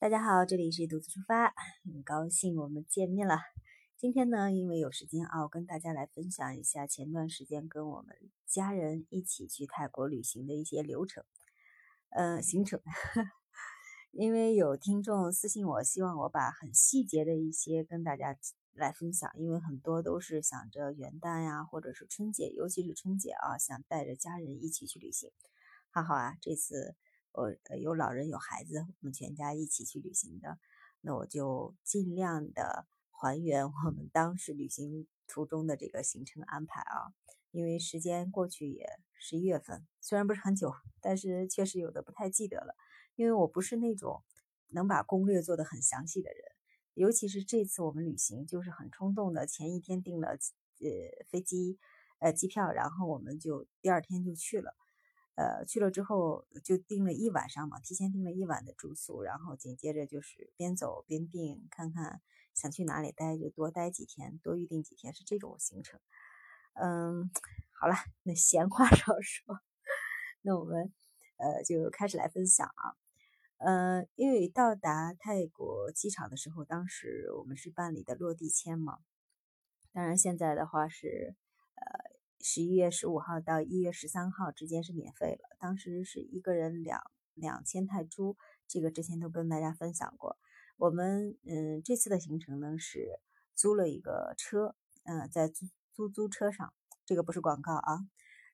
大家好，这里是独自出发，很高兴我们见面了。今天呢，因为有时间啊，我跟大家来分享一下前段时间跟我们家人一起去泰国旅行的一些流程，呃，行程。因为有听众私信我，希望我把很细节的一些跟大家来分享，因为很多都是想着元旦呀，或者是春节，尤其是春节啊，想带着家人一起去旅行。还好啊，这次。我有老人有孩子，我们全家一起去旅行的，那我就尽量的还原我们当时旅行途中的这个行程安排啊。因为时间过去也十一月份，虽然不是很久，但是确实有的不太记得了。因为我不是那种能把攻略做得很详细的人，尤其是这次我们旅行就是很冲动的，前一天订了呃飞机呃机票，然后我们就第二天就去了。呃，去了之后就订了一晚上嘛，提前订了一晚的住宿，然后紧接着就是边走边订，看看想去哪里待就多待几天，多预定几天是这种行程。嗯，好了，那闲话少说，那我们呃就开始来分享啊。呃，因为到达泰国机场的时候，当时我们是办理的落地签嘛，当然现在的话是呃。十一月十五号到一月十三号之间是免费了，当时是一个人两两千泰铢，这个之前都跟大家分享过。我们嗯这次的行程呢是租了一个车，嗯在租租租车上，这个不是广告啊，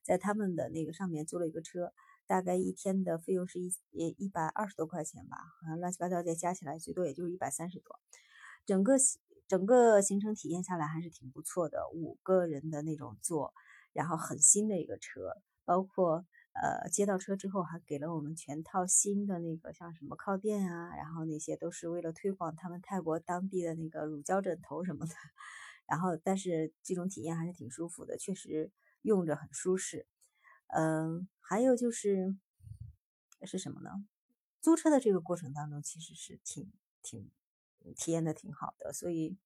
在他们的那个上面租了一个车，大概一天的费用是一也一百二十多块钱吧，好像乱七八糟再加起来最多也就是一百三十多，整个整个行程体验下来还是挺不错的，五个人的那种坐。然后很新的一个车，包括呃接到车之后还给了我们全套新的那个像什么靠垫啊，然后那些都是为了推广他们泰国当地的那个乳胶枕头什么的。然后但是这种体验还是挺舒服的，确实用着很舒适。嗯，还有就是是什么呢？租车的这个过程当中其实是挺挺体验的挺好的，所以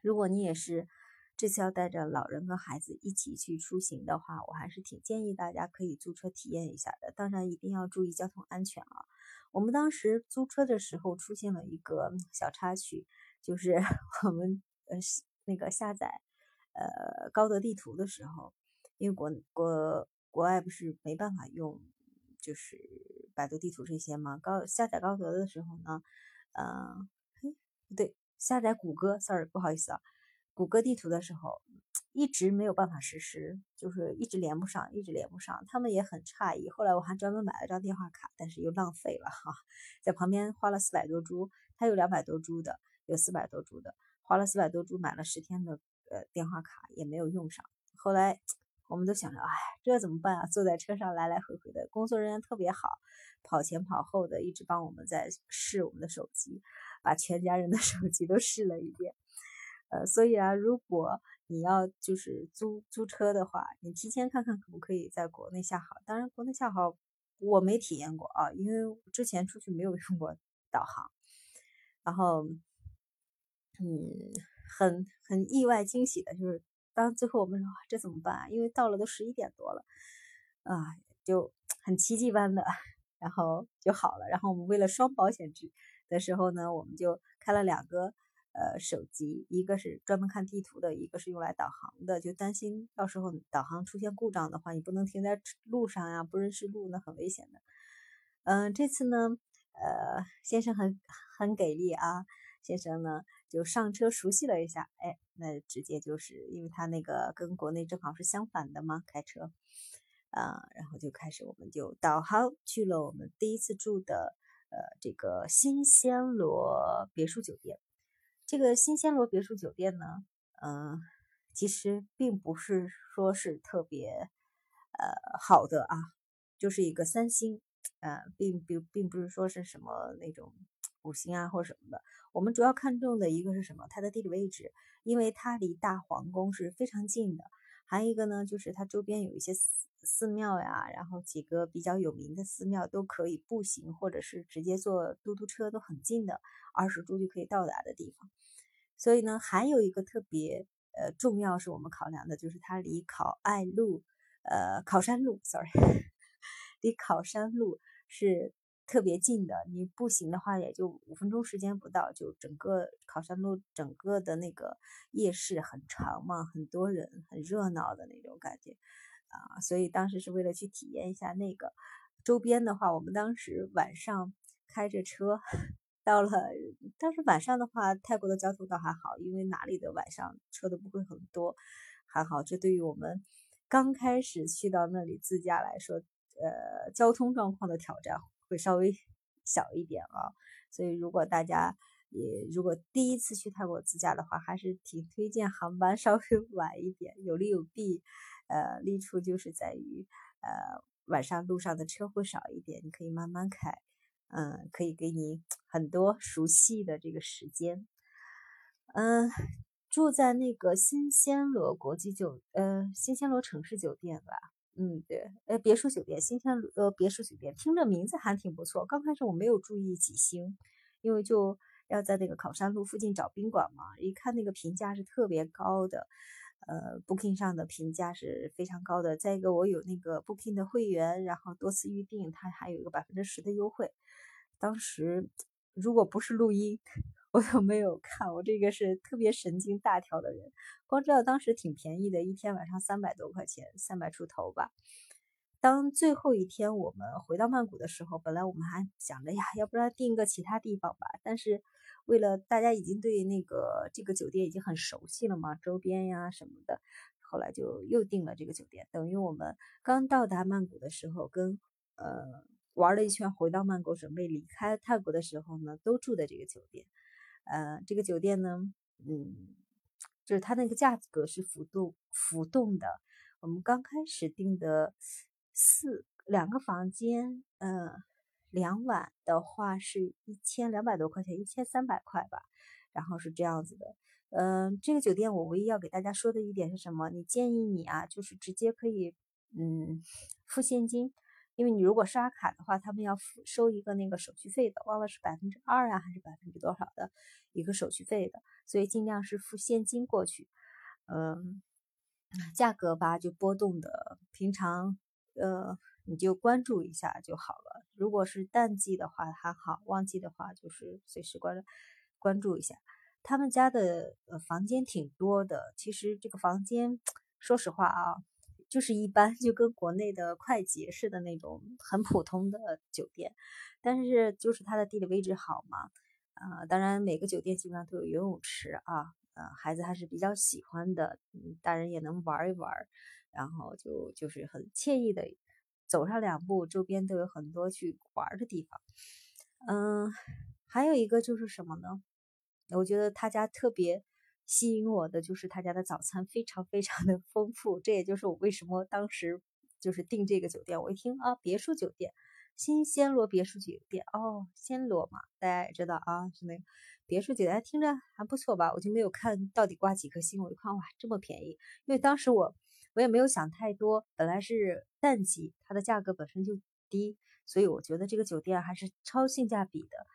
如果你也是。这次要带着老人和孩子一起去出行的话，我还是挺建议大家可以租车体验一下的。当然一定要注意交通安全啊！我们当时租车的时候出现了一个小插曲，就是 我们呃那个下载呃高德地图的时候，因为国国国外不是没办法用就是百度地图这些吗？高下载高德的时候呢，嗯，嘿不对，下载谷歌，sorry，不好意思啊。谷歌地图的时候，一直没有办法实施，就是一直连不上，一直连不上。他们也很诧异。后来我还专门买了张电话卡，但是又浪费了哈，在旁边花了四百多铢。他有两百多铢的，有四百多铢的，花了四百多铢买了十天的呃电话卡，也没有用上。后来我们都想着，哎，这怎么办啊？坐在车上来来回回的，工作人员特别好，跑前跑后的，一直帮我们在试我们的手机，把全家人的手机都试了一遍。呃，所以啊，如果你要就是租租车的话，你提前看看可不可以在国内下好。当然，国内下好我没体验过啊，因为之前出去没有用过 导航。然后，嗯，很很意外惊喜的就是，当最后我们说这怎么办啊？因为到了都十一点多了，啊，就 很奇迹般的，然后就好了。然后我们为了双保险制的时候呢，我们就开了两个。呃，手机一个是专门看地图的，一个是用来导航的，就担心到时候导航出现故障的话，你不能停在路上呀，不认识路那很危险的。嗯，这次呢，呃，先生很很给力啊，先生呢就上车熟悉了一下，哎，那直接就是因为他那个跟国内正好是相反的嘛，开车，啊，然后就开始我们就导航去了我们第一次住的呃这个新暹罗别墅酒店。这个新暹罗别墅酒店呢，嗯，其实并不是说是特别呃好的啊，就是一个三星，呃，并并并不是说是什么那种五星啊或者什么的。我们主要看重的一个是什么？它的地理位置，因为它离大皇宫是非常近的。还有一个呢，就是它周边有一些。寺寺庙呀，然后几个比较有名的寺庙都可以步行，或者是直接坐嘟嘟车都很近的，二十铢就可以到达的地方。所以呢，还有一个特别呃重要是我们考量的，就是它离考爱路，呃考山路，sorry，离考山路是特别近的，你步行的话也就五分钟时间不到，就整个考山路整个的那个夜市很长嘛，很多人，很热闹的那种感觉啊，所以当时是为了去体验一下那个。周边的话，我们当时晚上开着车到了，当时晚上的话，泰国的交通倒还好，因为哪里的晚上车都不会很多，还好。这对于我们刚开始去到那里自驾来说，呃，交通状况的挑战会稍微小一点啊。所以如果大家也如果第一次去泰国自驾的话，还是挺推荐航班 稍微晚一点，有利有弊。呃，利处就是在于，呃。晚上路上的车会少一点，你可以慢慢开，嗯，可以给你很多熟悉的这个时间。嗯，住在那个新暹罗国际酒，呃，新暹罗城市酒店吧，嗯，对，呃，别墅酒店，新暹罗呃别墅酒店，听着名字还挺不错。刚开始我没有注意几星，因为就要在那个考山路附近找宾馆嘛，一看那个评价是特别高的。呃，Booking 上的评价是非常高的。再一个，我有那个 Booking 的会员，然后多次预订，它还有一个百分之十的优惠。当时如果不是录音，我都没有看。我这个是特别神经大条的人，光知道当时挺便宜的，一天晚上三百多块钱，三百出头吧。当最后一天我们回到曼谷的时候，本来我们还想着呀，要不然订个其他地方吧，但是。为了大家已经对那个这个酒店已经很熟悉了嘛，周边呀什么的，后来就又订了这个酒店。等于我们刚到达曼谷的时候，跟呃玩了一圈，回到曼谷准备离开泰国的时候呢，都住的这个酒店。呃，这个酒店呢，嗯，就是它那个价格是浮动浮动的。我们刚开始订的四两个房间，嗯。两晚的话是一千两百多块钱，一千三百块吧，然后是这样子的。嗯，这个酒店我唯一要给大家说的一点是什么？你建议你啊，就是直接可以嗯付现金，因为你如果刷卡的话，他们要付收一个那个手续费的，忘了是百分之二啊还是百分之多少的一个手续费的，所以尽量是付现金过去。嗯，价格吧就波动的，平常呃。你就关注一下就好了。如果是淡季的话还好，旺季的话就是随时关关注一下。他们家的呃房间挺多的，其实这个房间 说实话啊，就是一般，就跟国内的快捷似的那种很普通的酒店。但是就是它的地理位置好嘛，啊，当然每个酒店基本上都有游泳池啊，呃，孩子还是比较喜欢的，大人也能玩一玩，然后就就是很惬意的。走上两步，周边都有很多去玩的地方。嗯，还有一个就是什么呢？我觉得他家特别吸引我的就是他家的早餐非常非常的丰富。这也就是我为什么当时就是订这个酒店。我一听啊，别墅酒店，新暹罗别墅酒店哦，暹罗嘛，大家也知道啊，是那个别墅酒店，听着还不错吧？我就没有看到底挂几颗星。我一看哇，这么便宜，因为当时我。我也没有想太多，本来是淡季，它的价格本身就低，所以我觉得这个酒店还是超性价比的。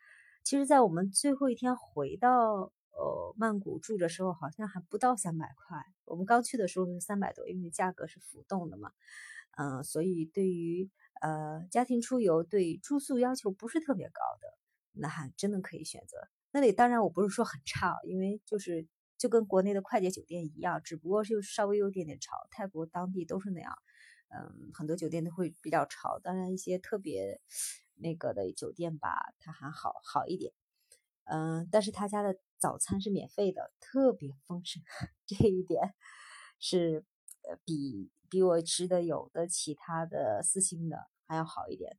其实，在我们最后一天回到呃曼谷住的时候，好像还不到三百块。我们刚去的时候是三百多，因为价格是浮动的嘛。嗯，所以对于呃家庭出游，对住宿要求不是特别高的，那还真的可以选择那里。当然，我不是说很差，因为就是。就跟国内的快捷酒店一样，只不过是稍微有点点潮。泰国当地都是那样，嗯，很多酒店都会比较潮。当然，一些特别那个的酒店吧，它还好好一点。嗯，但是他家的早餐是免费的，特别丰盛，这一点是呃比比我吃的有的其他的四星的还要好一点。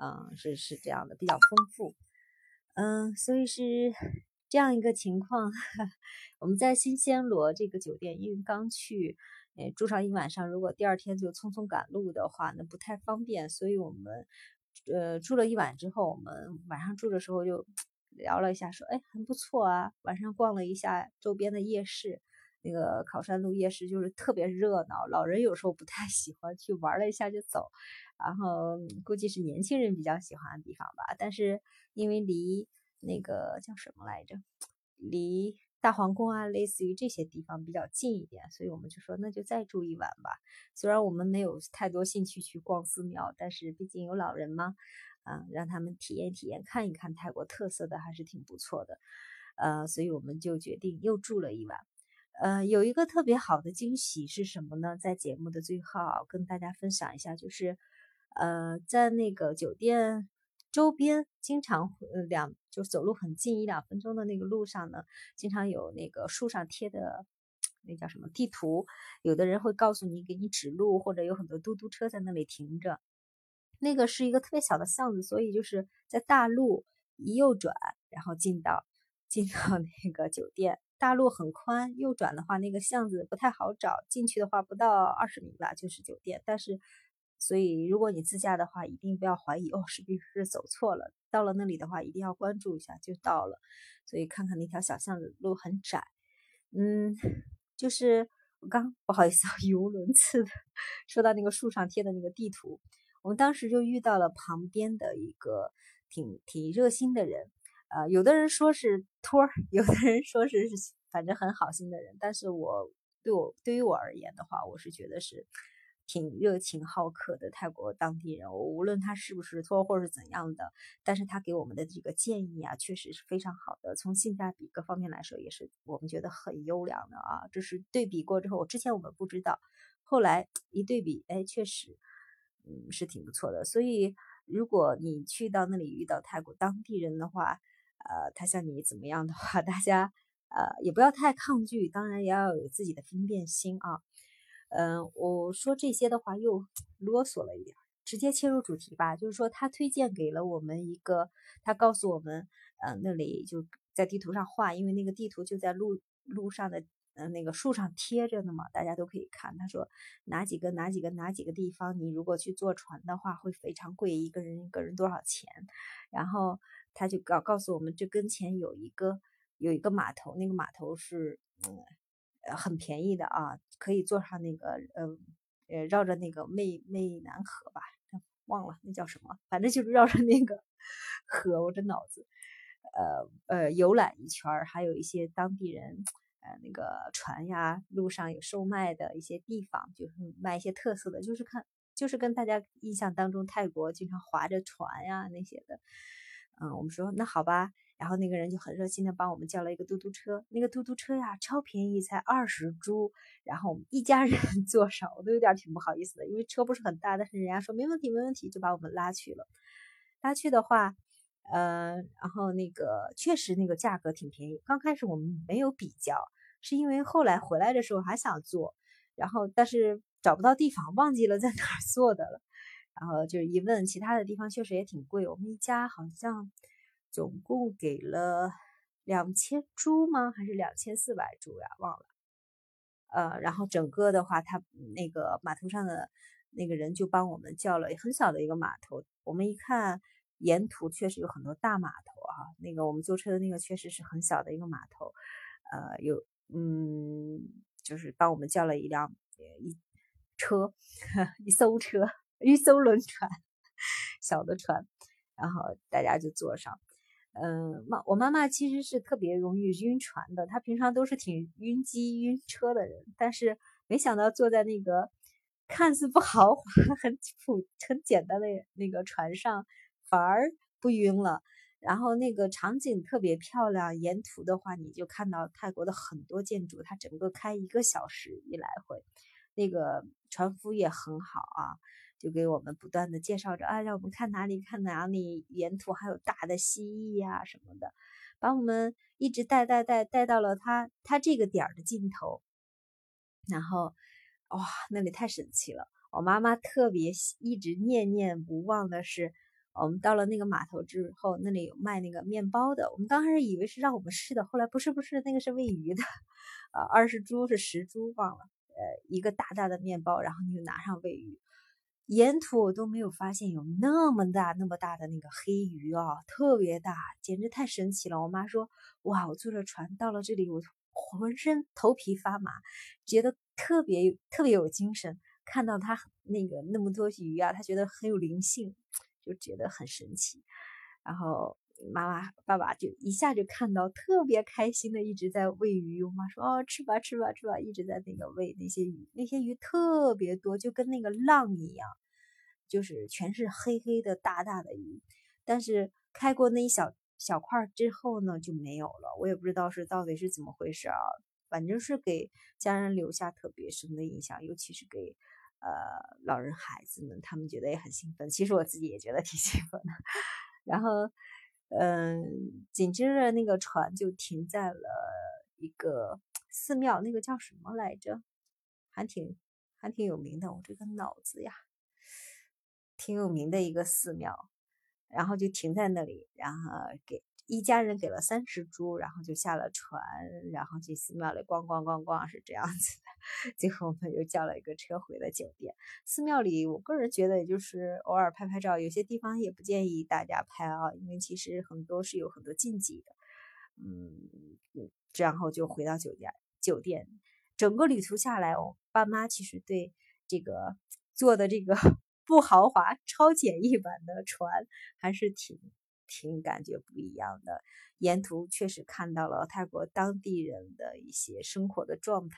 嗯，是是这样的，比较丰富。嗯，所以是。这样一个情况，我们在新暹罗这个酒店，因为刚去，呃，住上一晚上，如果第二天就匆匆赶路的话，那不太方便，所以我们，呃，住了一晚之后，我们晚上住的时候就聊了一下，说，哎，很不错啊，晚上逛了一下周边的夜市，那个考山路夜市就是特别热闹，老人有时候不太 喜欢去玩了一下就走，然后估计是年轻人比较喜欢的地方吧，但是因为离。那个叫什么来着？离大皇宫啊，类似于这些地方比较近一点，所以我们就说那就再住一晚吧。虽然我们没有太多兴趣去逛寺庙，但是毕竟有老人嘛，啊，让他们体验体验，看一看泰国特色的，还是挺不错的。呃，所以我们就决定又住了一晚。呃，有一个特别好的惊喜是什么呢？在节目的最后跟大家分享一下，就是呃，在那个酒店周边，经常两就走路很近一两分钟的那个路上呢，经常有那个树上贴的那叫什么地图，有的人会告诉你，给你指路，或者有很多嘟嘟车在那里停着。那个是一个特别小的巷子，所以就是在大路一右转，然后进到进到那个酒店。大路很宽，右转的话那个巷子不太好找，进去的话不到二十米吧就是酒店。但是，所以如果你自驾的话，一定不要怀疑哦，是不是走错了？到了那里的话，一定要关注一下就到了。所以看看那条小巷子，路很窄。嗯，就是我刚不好意思啊，语无伦次的 说到那个树上贴的那个地图。我们当时就遇到了旁边的一个挺挺热心的人，呃，有的人说是托儿，有的人说是反正很好心的人，但是我对我对于我而言的话，我是觉得是挺热情好客的泰国当地人。我无论他是不是托儿或是怎样的，但是他给我们的这个建议啊，确实是非常好的，从性价比各方面来说，也是我们觉得很优良的啊。这是对比过之后，之前我们不知道，后来一对比，哎，确实。嗯，是挺不错的。所以，如果你去到那里遇到泰国当地人的话，呃，他像你怎么样的话，大家呃也不要太抗拒，当然也要有自己的分辨心啊。嗯，我说这些的话又啰嗦了一点，直接切入主题吧。就是说，他推荐给了我们一个，他告诉我们，呃，那里就在地图上画，因为那个地图就在路路上的。嗯，那个树上贴着呢嘛，大家都可以看。他说哪几个哪几个哪几个地方，你如果去坐船的话会非常贵，一个人一个人多少钱？然后他就告告诉我们，这跟前有一个有一个码头，那个码头是嗯呃很便宜的啊，可以坐上那个呃呃绕着那个湄湄南河吧，忘了那叫什么，反正就是绕着那个河，我这脑子呃呃游览一圈，还有一些当地人。呃，那个船呀，路上有售卖的一些地方，就是卖一些特色的，就是看，就是跟大家印象当中泰国经常划着船呀那些的。嗯，我们说那好吧，然后那个人就很热心的帮我们叫了一个嘟嘟车，那个嘟嘟车呀超便宜，才二十铢，然后我们一家人 坐上，我都有点挺不好意思的，因为车不是很大，但是人家说没问题没问题，就把我们拉去了。拉去的话。呃，然后那个确实那个价格挺便宜。刚开始我们没有比较，是因为后来回来的时候还想做，然后但是找不到地方，忘记了在哪儿 做的了。然后就一问，其他的地方确实也挺贵。我们一家好像总共给了两千铢吗？还是两千四百铢呀？忘了。呃，然后整个的话，他那个码头上的那个人就帮我们叫了很小的一个码头。我们一看。沿途确实有很多大码头啊，那个我们坐车的那个确实是很小的一个码头，呃，有嗯，就是帮我们叫了一辆一车 一艘车一艘轮船 小的船，然后大家就坐上。嗯，妈，我妈妈其实是特别容易晕船的，她平常都是挺晕机晕车的人，但是没想到坐在那个看似不豪华、很普、很简单的那个船上。反而不晕了，然后那个场景特别漂亮，沿途的话你就看到泰国的很多建筑，它整个开一个小时一来回，那个船夫也很好啊，就给我们不断的介绍着啊，让我们看哪里看哪里，沿途还有大的蜥蜴呀什么的，把我们一直带带带带到了他他这个点儿的尽头，然后哇，那里太神奇了，我妈妈特别一直念念不忘的是。我们到了那个码头之后，那里有卖那个面包的。我们刚开始以为是让我们试的，后来不是不是，那个是喂鱼的，啊，二十株是十株忘了，呃，一个大大的面包，然后你就拿上喂鱼。沿途我都没有发现有那么大那么大的那个黑鱼啊，特别大，简直太神奇了。我妈说，哇，我坐着船到了这里，我浑身头皮发麻，觉得特别特别有精神。看到它那个那么多鱼啊，他觉得很有灵性。就觉得很神奇，然后妈妈爸爸就一下就看到特别开心的一直在喂鱼，我妈说哦吃吧吃吧吃吧，一直在那个喂那些鱼，那些鱼特别多，就跟那个浪一样，就是全是黑黑的大大的鱼，但是开过那一小小块之后呢就没有了，我也不知道是到底是怎么回事啊，反正是给家人留下特别深的印象，尤其是给呃老人孩子们，他们觉得也很兴奋，其实我自己也觉得挺 兴奋的。然后，嗯，紧接着那个船就停在了一个寺庙，那个叫什么来着？还挺还挺有名的，我这个脑子呀，挺有名的一个寺庙，然后就停在那里，然后给一家人给了三只猪，然后就下了船，然后去寺庙里逛逛逛逛，是这样子的。最后我们又叫了一个车回了酒店。寺庙里，我个人觉得也就是偶尔拍拍照，有些地方也不建议大家拍啊，因为其实很多是有很多禁忌的。嗯，然后就回到酒店酒店。整个旅途下来，我爸妈其实对这个坐的这个 不豪华、超简易版的船还是挺挺感觉不一样的。沿途确实看到了泰国当地人的一些生活的状态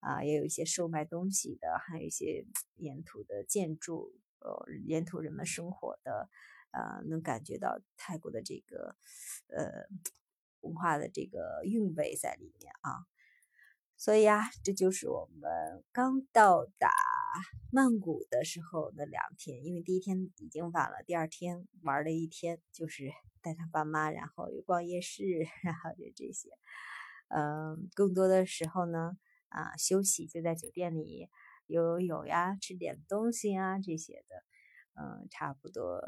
啊，啊，也有一些售卖东西的，还有一些沿途的建筑，呃，沿途人们生活的，呃，能感觉到泰国的这个呃文化的这个韵味在里面啊。所以啊，这就是我们刚到达曼谷的时候的两天，因为第一天已经晚了，第二天玩了一天，就是带他爸妈，然后又逛夜市，然后就这些。嗯，更多的时候呢，啊，休息就在酒店里游泳呀，吃点东西啊这些的。嗯，差不多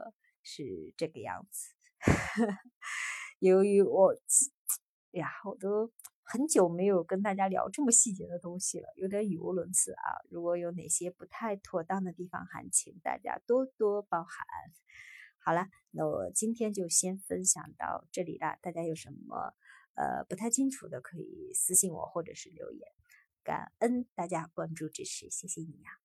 是这个样子。由于我，呀，我都。很久没有跟大家聊这么细节的东西了，有点语无伦次啊！如果有哪些不太妥当的地方，还请大家多多包涵。好了，那我今天就先分享到这里啦。大家有什么呃不太清楚的，可以私信我或者是留言。感恩大家关注支持，谢谢你呀！